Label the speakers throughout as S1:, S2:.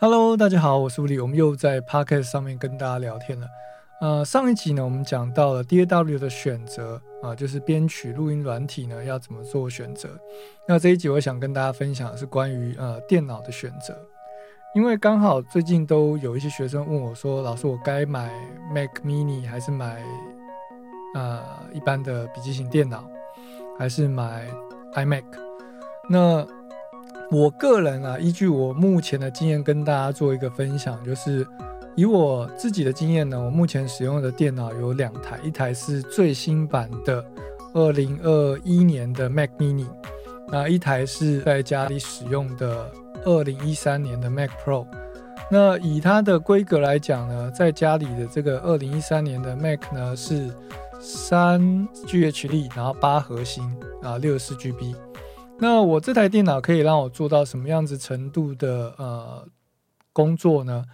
S1: Hello，大家好，我是吴理，我们又在 Podcast 上面跟大家聊天了。呃，上一集呢，我们讲到了 DAW 的选择啊，就是编曲录音软体呢要怎么做选择。那这一集我想跟大家分享的是关于呃电脑的选择，因为刚好最近都有一些学生问我说，老师我该买 Mac Mini 还是买呃一般的笔记型电脑，还是买 iMac？那我个人啊，依据我目前的经验跟大家做一个分享，就是以我自己的经验呢，我目前使用的电脑有两台，一台是最新版的二零二一年的 Mac Mini，那一台是在家里使用的二零一三年的 Mac Pro。那以它的规格来讲呢，在家里的这个二零一三年的 Mac 呢是三 GHD，然后八核心啊，六十四 GB。那我这台电脑可以让我做到什么样子程度的呃工作呢？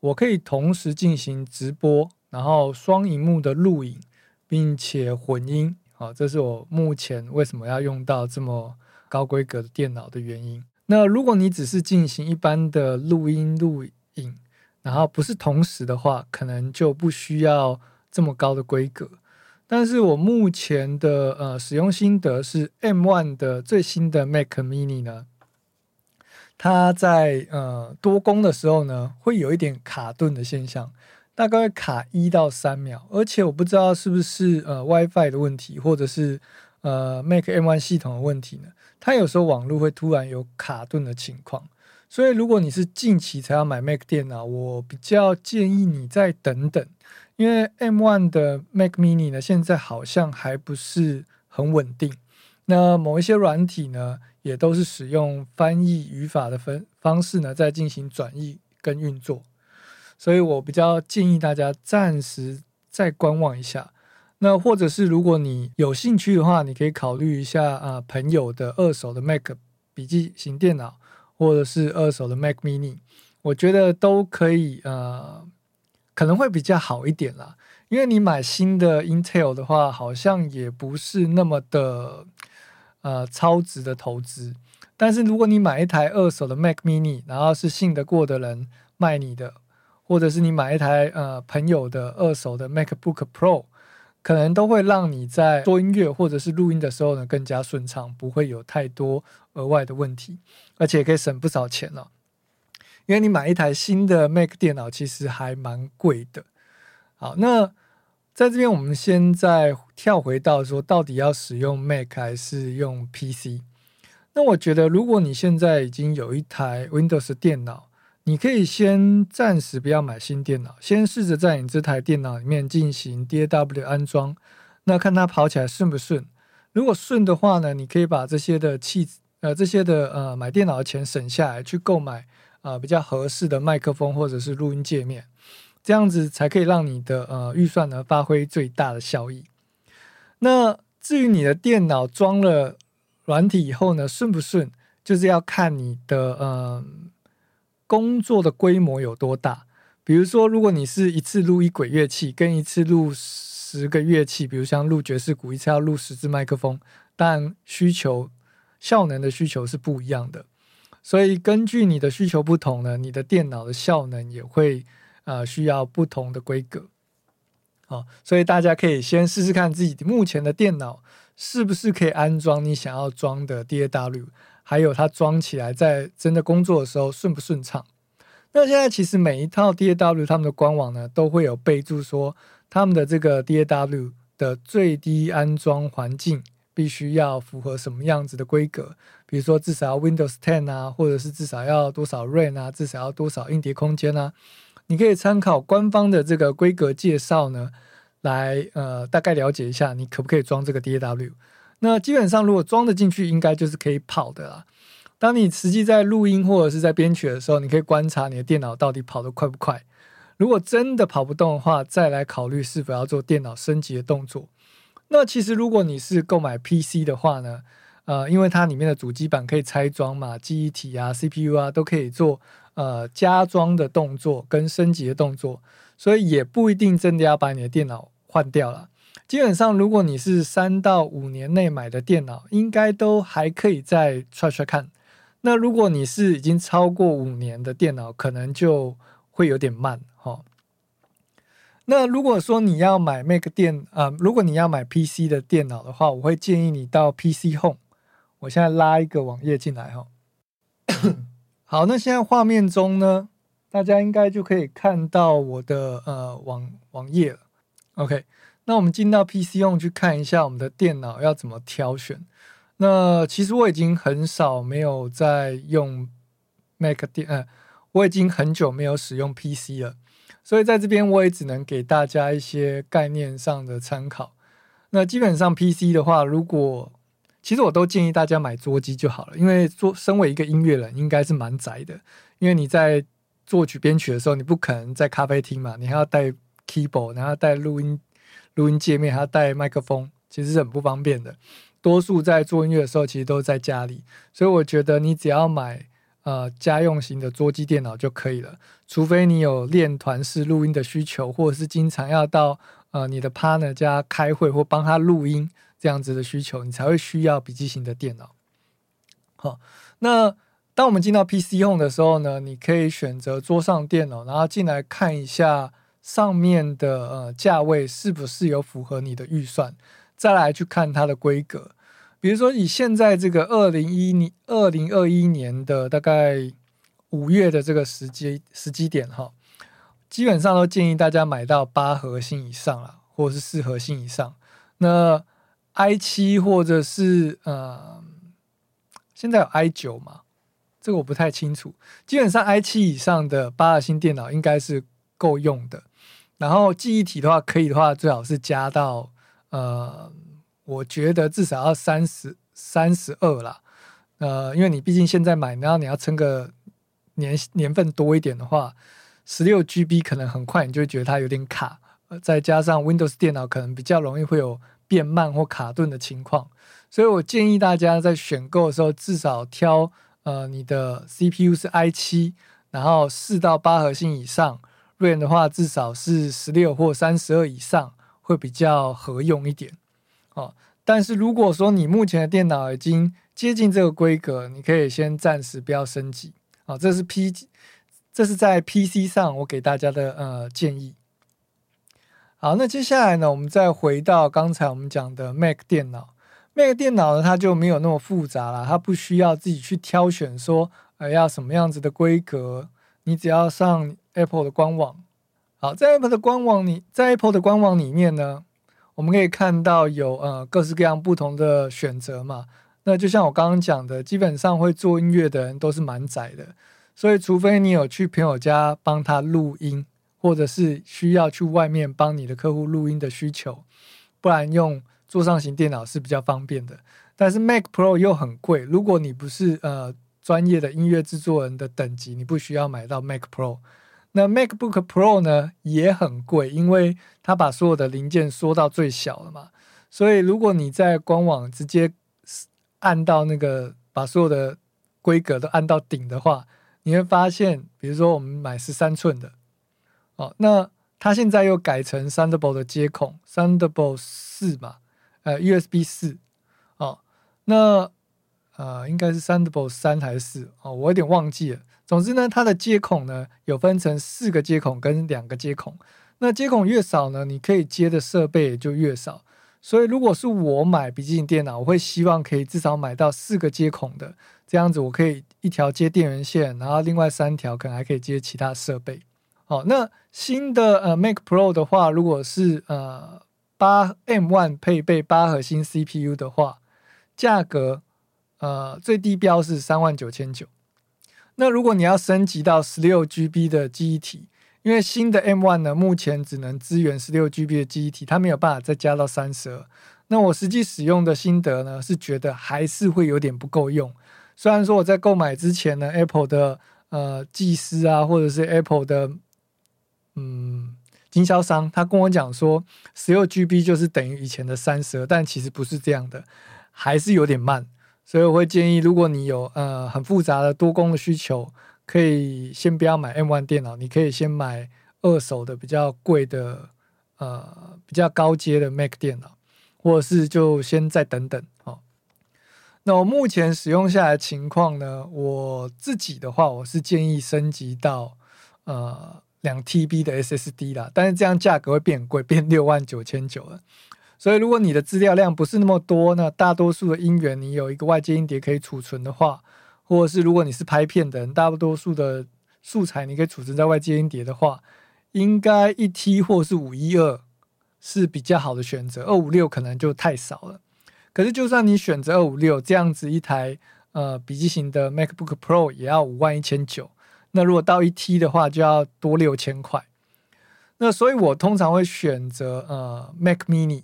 S1: 我可以同时进行直播，然后双荧幕的录影，并且混音。好，这是我目前为什么要用到这么高规格的电脑的原因。那如果你只是进行一般的录音录影，然后不是同时的话，可能就不需要这么高的规格。但是我目前的呃使用心得是 M1 的最新的 Mac Mini 呢，它在呃多工的时候呢，会有一点卡顿的现象，大概会卡一到三秒，而且我不知道是不是呃 WiFi 的问题，或者是呃 Mac M1 系统的问题呢？它有时候网络会突然有卡顿的情况，所以如果你是近期才要买 Mac 电脑，我比较建议你再等等。因为 M1 的 Mac Mini 呢，现在好像还不是很稳定。那某一些软体呢，也都是使用翻译语法的分方式呢，在进行转译跟运作。所以我比较建议大家暂时再观望一下。那或者是如果你有兴趣的话，你可以考虑一下啊，朋友的二手的 Mac 笔记型电脑，或者是二手的 Mac Mini，我觉得都可以呃。可能会比较好一点啦，因为你买新的 Intel 的话，好像也不是那么的呃超值的投资。但是如果你买一台二手的 Mac Mini，然后是信得过的人卖你的，或者是你买一台呃朋友的二手的 MacBook Pro，可能都会让你在做音乐或者是录音的时候呢更加顺畅，不会有太多额外的问题，而且可以省不少钱了。因为你买一台新的 Mac 电脑其实还蛮贵的。好，那在这边我们现在跳回到说，到底要使用 Mac 还是用 PC？那我觉得，如果你现在已经有一台 Windows 电脑，你可以先暂时不要买新电脑，先试着在你这台电脑里面进行 DAW 安装，那看它跑起来顺不顺。如果顺的话呢，你可以把这些的器呃这些的呃买电脑的钱省下来，去购买。啊，比较合适的麦克风或者是录音界面，这样子才可以让你的呃预算呢发挥最大的效益。那至于你的电脑装了软体以后呢，顺不顺，就是要看你的呃工作的规模有多大。比如说，如果你是一次录一轨乐器，跟一次录十个乐器，比如像录爵士鼓，一次要录十支麦克风，但需求效能的需求是不一样的。所以根据你的需求不同呢，你的电脑的效能也会呃需要不同的规格。好，所以大家可以先试试看自己目前的电脑是不是可以安装你想要装的 DAW，还有它装起来在真的工作的时候顺不顺畅。那现在其实每一套 DAW 他们的官网呢都会有备注说他们的这个 DAW 的最低安装环境。必须要符合什么样子的规格？比如说至少要 Windows 10啊，或者是至少要多少 RAM 啊，至少要多少硬碟空间啊？你可以参考官方的这个规格介绍呢，来呃大概了解一下你可不可以装这个 DAW。那基本上如果装得进去，应该就是可以跑的啦。当你实际在录音或者是在编曲的时候，你可以观察你的电脑到底跑得快不快。如果真的跑不动的话，再来考虑是否要做电脑升级的动作。那其实，如果你是购买 PC 的话呢，呃，因为它里面的主机板可以拆装嘛，记忆体啊、CPU 啊都可以做呃加装的动作跟升级的动作，所以也不一定真的要把你的电脑换掉了。基本上，如果你是三到五年内买的电脑，应该都还可以再踹踹看。那如果你是已经超过五年的电脑，可能就会有点慢哈。那如果说你要买 Mac 电啊，如果你要买 PC 的电脑的话，我会建议你到 PC Home。我现在拉一个网页进来哈。好，那现在画面中呢，大家应该就可以看到我的呃网网页了。OK，那我们进到 PC Home 去看一下我们的电脑要怎么挑选。那其实我已经很少没有在用 Mac 电，呃，我已经很久没有使用 PC 了。所以在这边我也只能给大家一些概念上的参考。那基本上 PC 的话，如果其实我都建议大家买桌机就好了，因为做身为一个音乐人，应该是蛮宅的。因为你在作曲编曲的时候，你不可能在咖啡厅嘛，你还要带 keyboard，然后带录音录音界面，还要带麦克风，其实是很不方便的。多数在做音乐的时候，其实都在家里，所以我觉得你只要买。呃，家用型的桌机电脑就可以了，除非你有练团式录音的需求，或者是经常要到呃你的 partner 家开会或帮他录音这样子的需求，你才会需要笔记型的电脑。好，那当我们进到 PC 用的时候呢，你可以选择桌上电脑，然后进来看一下上面的呃价位是不是有符合你的预算，再来去看它的规格。比如说，以现在这个二零一年、二零二一年的大概五月的这个时机时机点哈，基本上都建议大家买到八核心以上了，或者是四核心以上。那 i 七或者是呃，现在有 i 九嘛？这个我不太清楚。基本上 i 七以上的八核心电脑应该是够用的。然后记忆体的话，可以的话，最好是加到呃。我觉得至少要三十三十二啦，呃，因为你毕竟现在买，然后你要撑个年年份多一点的话，十六 GB 可能很快你就会觉得它有点卡，再加上 Windows 电脑可能比较容易会有变慢或卡顿的情况，所以我建议大家在选购的时候至少挑呃你的 CPU 是 i 七，然后四到八核心以上，RAM 的话至少是十六或三十二以上会比较合用一点。哦，但是如果说你目前的电脑已经接近这个规格，你可以先暂时不要升级。哦，这是 P，这是在 PC 上我给大家的呃建议。好，那接下来呢，我们再回到刚才我们讲的 Mac 电脑。Mac 电脑呢，它就没有那么复杂了，它不需要自己去挑选说呃要什么样子的规格，你只要上 Apple 的官网。好，在 Apple 的官网里，在 Apple 的官网里面呢。我们可以看到有呃各式各样不同的选择嘛，那就像我刚刚讲的，基本上会做音乐的人都是蛮窄的，所以除非你有去朋友家帮他录音，或者是需要去外面帮你的客户录音的需求，不然用桌上型电脑是比较方便的。但是 Mac Pro 又很贵，如果你不是呃专业的音乐制作人的等级，你不需要买到 Mac Pro。那 MacBook Pro 呢也很贵，因为它把所有的零件缩到最小了嘛。所以如果你在官网直接按到那个把所有的规格都按到顶的话，你会发现，比如说我们买十三寸的，哦，那它现在又改成 Thunderbolt 的接孔，Thunderbolt 四嘛，呃，USB 四，哦，那呃应该是 Thunderbolt 三还是四？哦，我有点忘记了。总之呢，它的接孔呢有分成四个接孔跟两个接孔。那接孔越少呢，你可以接的设备也就越少。所以如果是我买笔记本电脑，我会希望可以至少买到四个接孔的，这样子我可以一条接电源线，然后另外三条可能还可以接其他设备。好，那新的呃 Mac Pro 的话，如果是呃八 M One 配备八核心 CPU 的话，价格呃最低标是三万九千九。那如果你要升级到十六 GB 的记忆体，因为新的 M1 呢，目前只能支援十六 GB 的记忆体，它没有办法再加到三十二。那我实际使用的心得呢，是觉得还是会有点不够用。虽然说我在购买之前呢，Apple 的呃技师啊，或者是 Apple 的嗯经销商，他跟我讲说十六 GB 就是等于以前的三十二，但其实不是这样的，还是有点慢。所以我会建议，如果你有呃很复杂的多工的需求，可以先不要买 M1 电脑，你可以先买二手的比较贵的呃比较高阶的 Mac 电脑，或者是就先再等等哦。那我目前使用下来情况呢，我自己的话，我是建议升级到呃两 TB 的 SSD 啦，但是这样价格会变贵，变六万九千九了。所以如果你的资料量不是那么多，那大多数的音源你有一个外接音碟可以储存的话，或者是如果你是拍片的人，大多数的素材你可以储存在外接音碟的话，应该一 T 或是五一二是比较好的选择，二五六可能就太少了。可是就算你选择二五六这样子一台呃笔记型的 MacBook Pro 也要五万一千九，那如果到一 T 的话就要多六千块。那所以我通常会选择呃 Mac Mini。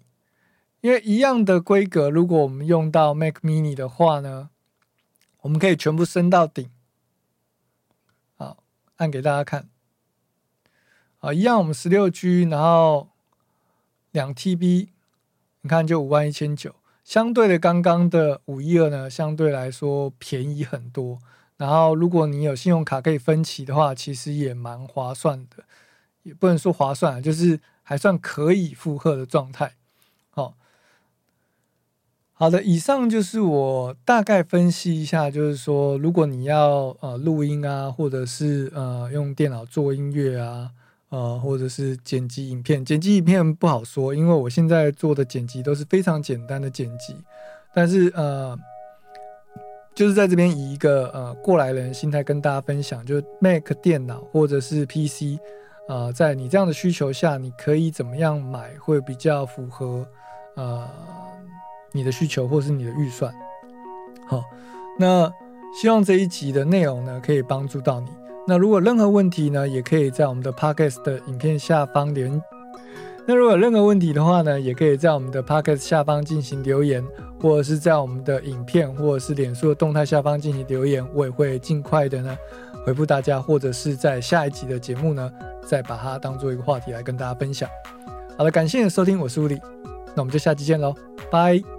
S1: 因为一样的规格，如果我们用到 Mac Mini 的话呢，我们可以全部升到顶。好，按给大家看。啊，一样，我们十六 G，然后两 TB，你看就五万一千九。相对的，刚刚的五一二呢，相对来说便宜很多。然后，如果你有信用卡可以分期的话，其实也蛮划算的。也不能说划算，就是还算可以负荷的状态。好。好的，以上就是我大概分析一下，就是说，如果你要呃录音啊，或者是呃用电脑做音乐啊，呃，或者是剪辑影片，剪辑影片不好说，因为我现在做的剪辑都是非常简单的剪辑，但是呃，就是在这边以一个呃过来人心态跟大家分享，就 Mac 电脑或者是 PC 啊，在你这样的需求下，你可以怎么样买会比较符合呃。你的需求或是你的预算，好，那希望这一集的内容呢可以帮助到你。那如果任何问题呢，也可以在我们的 podcast 的影片下方留。那如果有任何问题的话呢，也可以在我们的 podcast 下方进行留言，或者是在我们的影片或者是脸书的动态下方进行留言，我也会尽快的呢回复大家，或者是在下一集的节目呢再把它当做一个话题来跟大家分享。好了，感谢你的收听，我是物理，那我们就下期见喽，拜。